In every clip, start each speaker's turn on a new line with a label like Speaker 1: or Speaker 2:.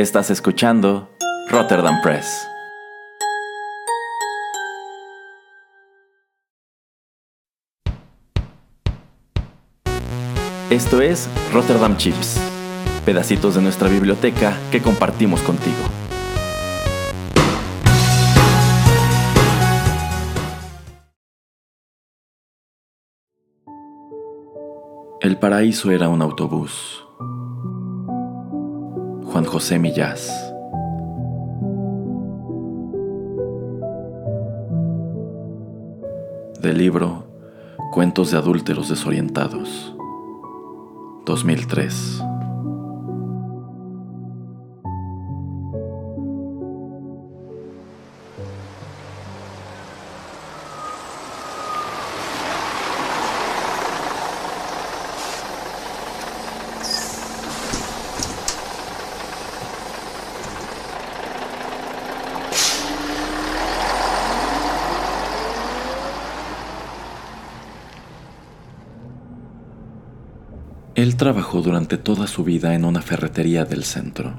Speaker 1: Estás escuchando Rotterdam Press. Esto es Rotterdam Chips, pedacitos de nuestra biblioteca que compartimos contigo. El paraíso era un autobús. Juan José Millás. Del libro Cuentos de adúlteros desorientados. 2003. Él trabajó durante toda su vida en una ferretería del centro.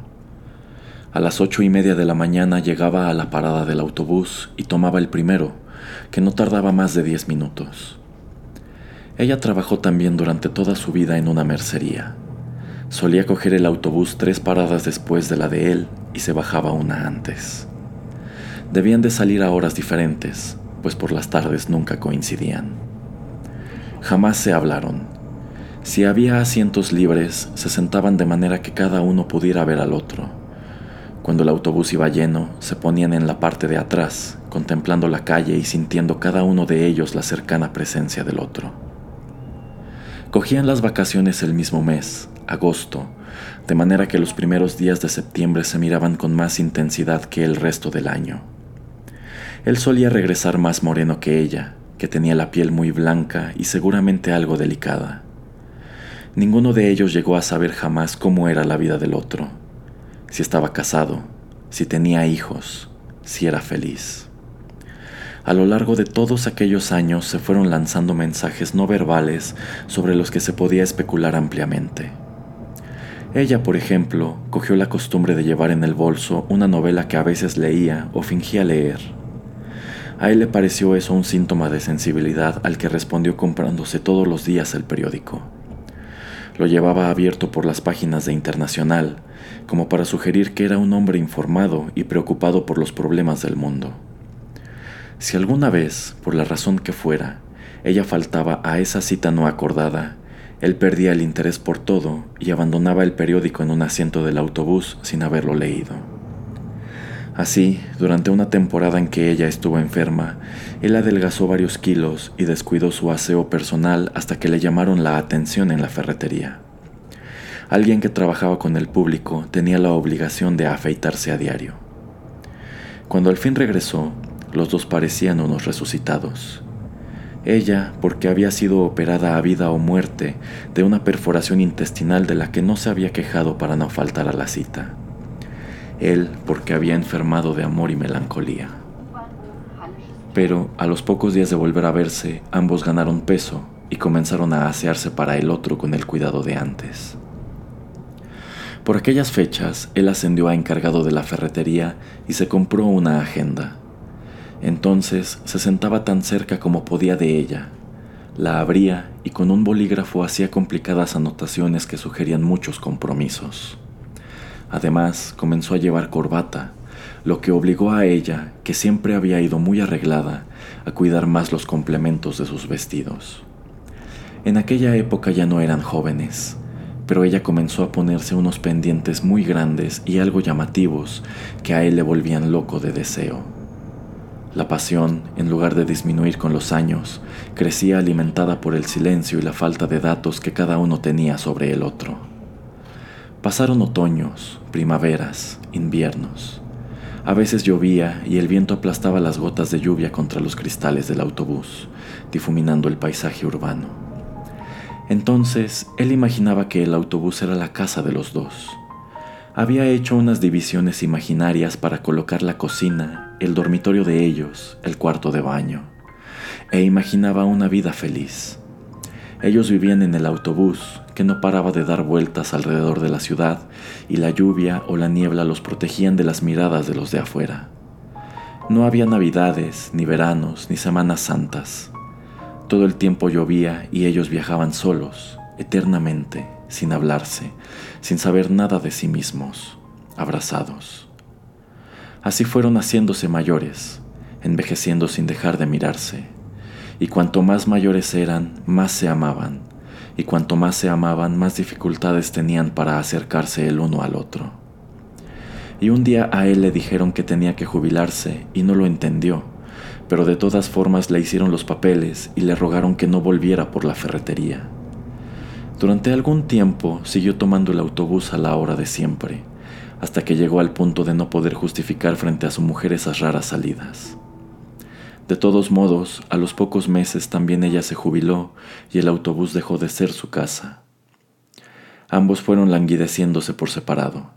Speaker 1: A las ocho y media de la mañana llegaba a la parada del autobús y tomaba el primero, que no tardaba más de diez minutos. Ella trabajó también durante toda su vida en una mercería. Solía coger el autobús tres paradas después de la de él y se bajaba una antes. Debían de salir a horas diferentes, pues por las tardes nunca coincidían. Jamás se hablaron si había asientos libres, se sentaban de manera que cada uno pudiera ver al otro. Cuando el autobús iba lleno, se ponían en la parte de atrás, contemplando la calle y sintiendo cada uno de ellos la cercana presencia del otro. Cogían las vacaciones el mismo mes, agosto, de manera que los primeros días de septiembre se miraban con más intensidad que el resto del año. Él solía regresar más moreno que ella, que tenía la piel muy blanca y seguramente algo delicada. Ninguno de ellos llegó a saber jamás cómo era la vida del otro, si estaba casado, si tenía hijos, si era feliz. A lo largo de todos aquellos años se fueron lanzando mensajes no verbales sobre los que se podía especular ampliamente. Ella, por ejemplo, cogió la costumbre de llevar en el bolso una novela que a veces leía o fingía leer. A él le pareció eso un síntoma de sensibilidad al que respondió comprándose todos los días el periódico. Lo llevaba abierto por las páginas de Internacional, como para sugerir que era un hombre informado y preocupado por los problemas del mundo. Si alguna vez, por la razón que fuera, ella faltaba a esa cita no acordada, él perdía el interés por todo y abandonaba el periódico en un asiento del autobús sin haberlo leído. Así, durante una temporada en que ella estuvo enferma, él adelgazó varios kilos y descuidó su aseo personal hasta que le llamaron la atención en la ferretería. Alguien que trabajaba con el público tenía la obligación de afeitarse a diario. Cuando al fin regresó, los dos parecían unos resucitados. Ella, porque había sido operada a vida o muerte de una perforación intestinal de la que no se había quejado para no faltar a la cita él porque había enfermado de amor y melancolía. Pero a los pocos días de volver a verse, ambos ganaron peso y comenzaron a asearse para el otro con el cuidado de antes. Por aquellas fechas, él ascendió a encargado de la ferretería y se compró una agenda. Entonces se sentaba tan cerca como podía de ella, la abría y con un bolígrafo hacía complicadas anotaciones que sugerían muchos compromisos. Además, comenzó a llevar corbata, lo que obligó a ella, que siempre había ido muy arreglada, a cuidar más los complementos de sus vestidos. En aquella época ya no eran jóvenes, pero ella comenzó a ponerse unos pendientes muy grandes y algo llamativos que a él le volvían loco de deseo. La pasión, en lugar de disminuir con los años, crecía alimentada por el silencio y la falta de datos que cada uno tenía sobre el otro. Pasaron otoños, primaveras, inviernos. A veces llovía y el viento aplastaba las gotas de lluvia contra los cristales del autobús, difuminando el paisaje urbano. Entonces él imaginaba que el autobús era la casa de los dos. Había hecho unas divisiones imaginarias para colocar la cocina, el dormitorio de ellos, el cuarto de baño, e imaginaba una vida feliz Ellos vivían en el autobús, que no paraba de dar vueltas alrededor de la ciudad, y la lluvia o la niebla los protegían de las miradas de los de afuera. No había navidades, ni veranos, ni semanas santas. Todo el tiempo llovía y ellos viajaban solos, eternamente, sin hablarse, sin saber nada de sí mismos, abrazados. Así fueron haciéndose mayores, envejeciendo sin dejar de mirarse, y cuanto más mayores eran, más se amaban, y cuanto más se amaban, más dificultades tenían para acercarse el uno al otro. Y un día a él le dijeron que tenía que jubilarse y no lo entendió, pero de todas formas le hicieron los papeles y le rogaron que no volviera por la ferretería. Durante algún tiempo siguió tomando el autobús a la hora de siempre, hasta que llegó al punto de no poder justificar frente a su mujer esas raras salidas. De todos modos, a los pocos meses también ella se jubiló y el autobús dejó de ser su casa. Ambos fueron languideciéndose por separado.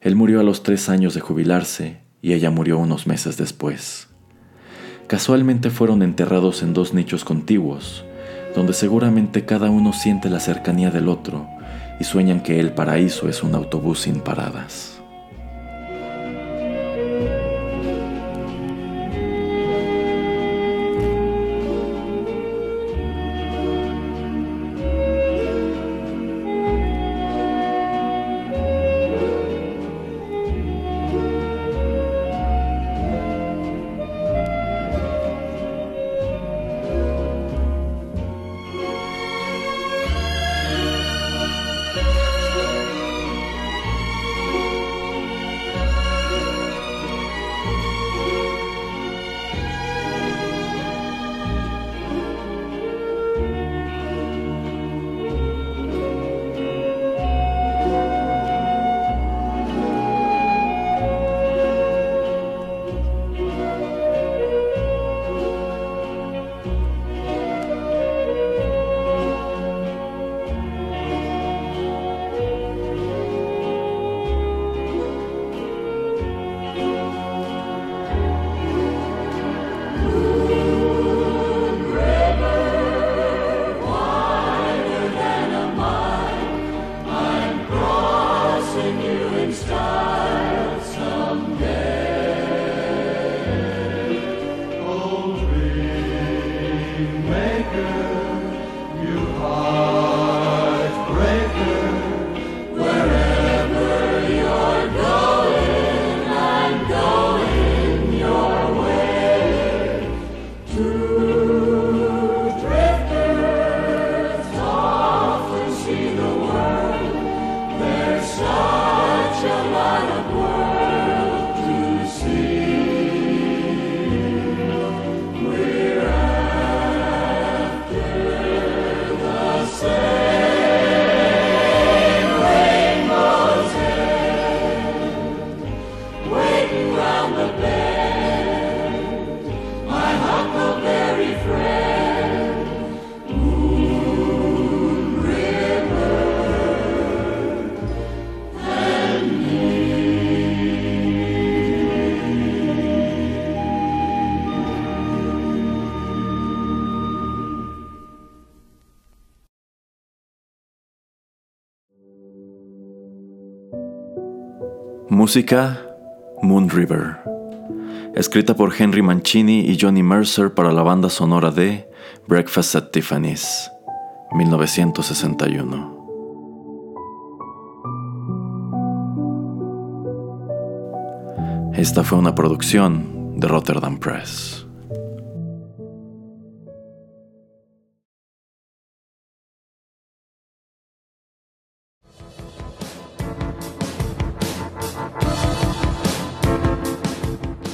Speaker 1: Él murió a los tres años de jubilarse y ella murió unos meses después. Casualmente fueron enterrados en dos nichos contiguos, donde seguramente cada uno siente la cercanía del otro y sueñan que el paraíso es un autobús sin paradas. Música Moon River. Escrita por Henry Mancini y Johnny Mercer para la banda sonora de Breakfast at Tiffany's, 1961. Esta fue una producción de Rotterdam Press.